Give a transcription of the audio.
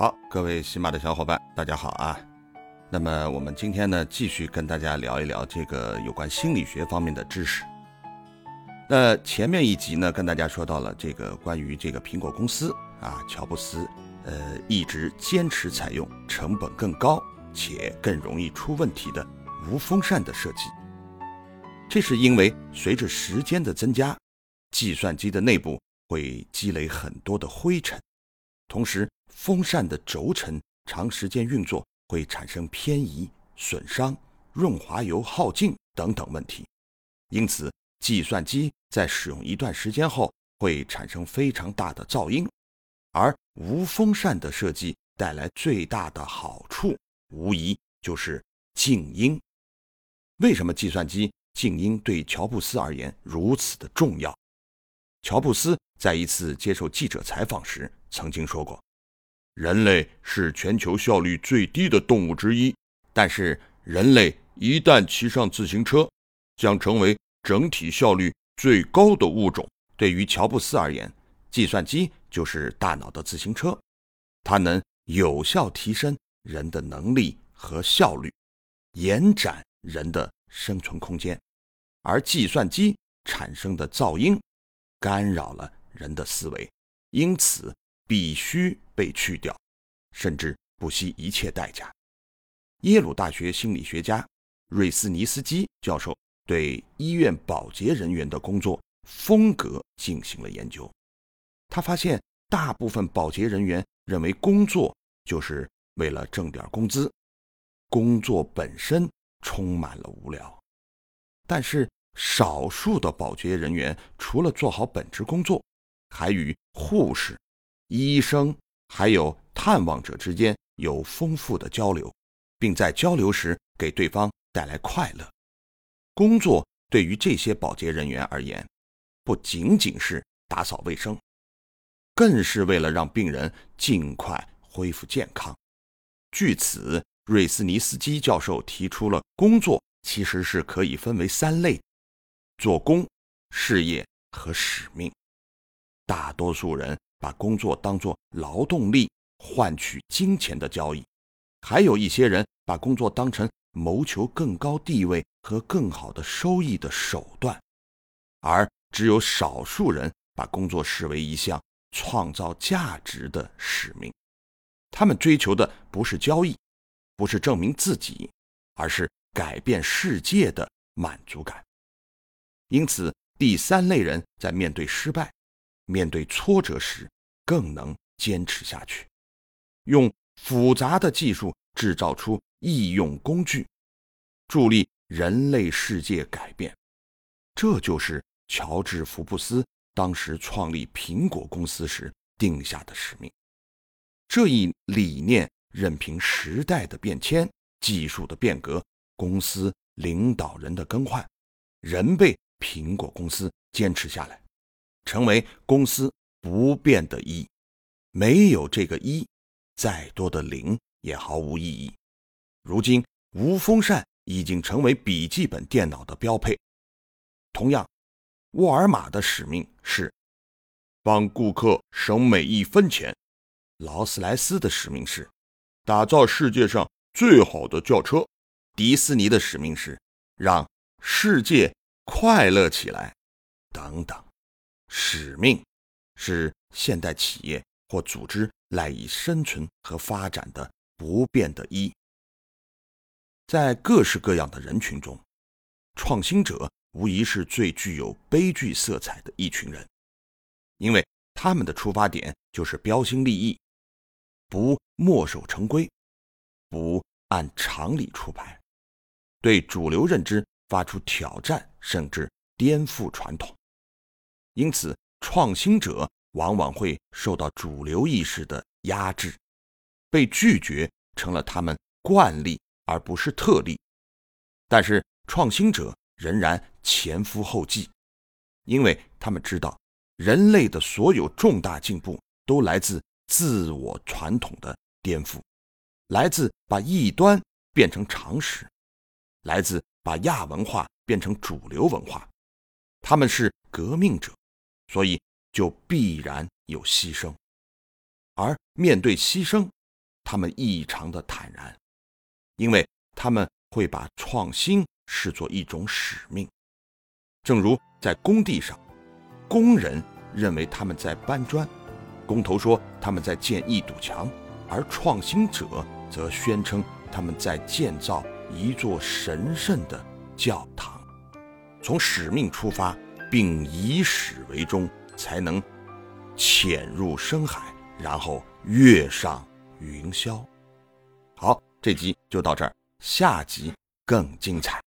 好，各位喜马的小伙伴，大家好啊。那么我们今天呢，继续跟大家聊一聊这个有关心理学方面的知识。那前面一集呢，跟大家说到了这个关于这个苹果公司啊，乔布斯呃一直坚持采用成本更高且更容易出问题的无风扇的设计。这是因为随着时间的增加，计算机的内部会积累很多的灰尘。同时，风扇的轴承长时间运作会产生偏移、损伤、润滑油耗尽等等问题，因此计算机在使用一段时间后会产生非常大的噪音。而无风扇的设计带来最大的好处，无疑就是静音。为什么计算机静音对乔布斯而言如此的重要？乔布斯在一次接受记者采访时。曾经说过，人类是全球效率最低的动物之一。但是，人类一旦骑上自行车，将成为整体效率最高的物种。对于乔布斯而言，计算机就是大脑的自行车，它能有效提升人的能力和效率，延展人的生存空间。而计算机产生的噪音干扰了人的思维，因此。必须被去掉，甚至不惜一切代价。耶鲁大学心理学家瑞斯尼斯基教授对医院保洁人员的工作风格进行了研究。他发现，大部分保洁人员认为工作就是为了挣点工资，工作本身充满了无聊。但是，少数的保洁人员除了做好本职工作，还与护士。医生还有探望者之间有丰富的交流，并在交流时给对方带来快乐。工作对于这些保洁人员而言，不仅仅是打扫卫生，更是为了让病人尽快恢复健康。据此，瑞斯尼斯基教授提出了工作其实是可以分为三类：做工、事业和使命。大多数人。把工作当作劳动力换取金钱的交易，还有一些人把工作当成谋求更高地位和更好的收益的手段，而只有少数人把工作视为一项创造价值的使命。他们追求的不是交易，不是证明自己，而是改变世界的满足感。因此，第三类人在面对失败。面对挫折时，更能坚持下去，用复杂的技术制造出易用工具，助力人类世界改变。这就是乔治·福布斯当时创立苹果公司时定下的使命。这一理念任凭时代的变迁、技术的变革、公司领导人的更换，仍被苹果公司坚持下来。成为公司不变的一，没有这个一，再多的零也毫无意义。如今，无风扇已经成为笔记本电脑的标配。同样，沃尔玛的使命是帮顾客省每一分钱；劳斯莱斯的使命是打造世界上最好的轿车；迪士尼的使命是让世界快乐起来，等等。使命是现代企业或组织赖以生存和发展的不变的一。在各式各样的人群中，创新者无疑是最具有悲剧色彩的一群人，因为他们的出发点就是标新立异，不墨守成规，不按常理出牌，对主流认知发出挑战，甚至颠覆传统。因此，创新者往往会受到主流意识的压制，被拒绝成了他们惯例而不是特例。但是，创新者仍然前赴后继，因为他们知道，人类的所有重大进步都来自自我传统的颠覆，来自把异端变成常识，来自把亚文化变成主流文化。他们是革命者。所以就必然有牺牲，而面对牺牲，他们异常的坦然，因为他们会把创新视作一种使命。正如在工地上，工人认为他们在搬砖，工头说他们在建一堵墙，而创新者则宣称他们在建造一座神圣的教堂。从使命出发，并以始为终，才能潜入深海，然后跃上云霄。好，这集就到这儿，下集更精彩。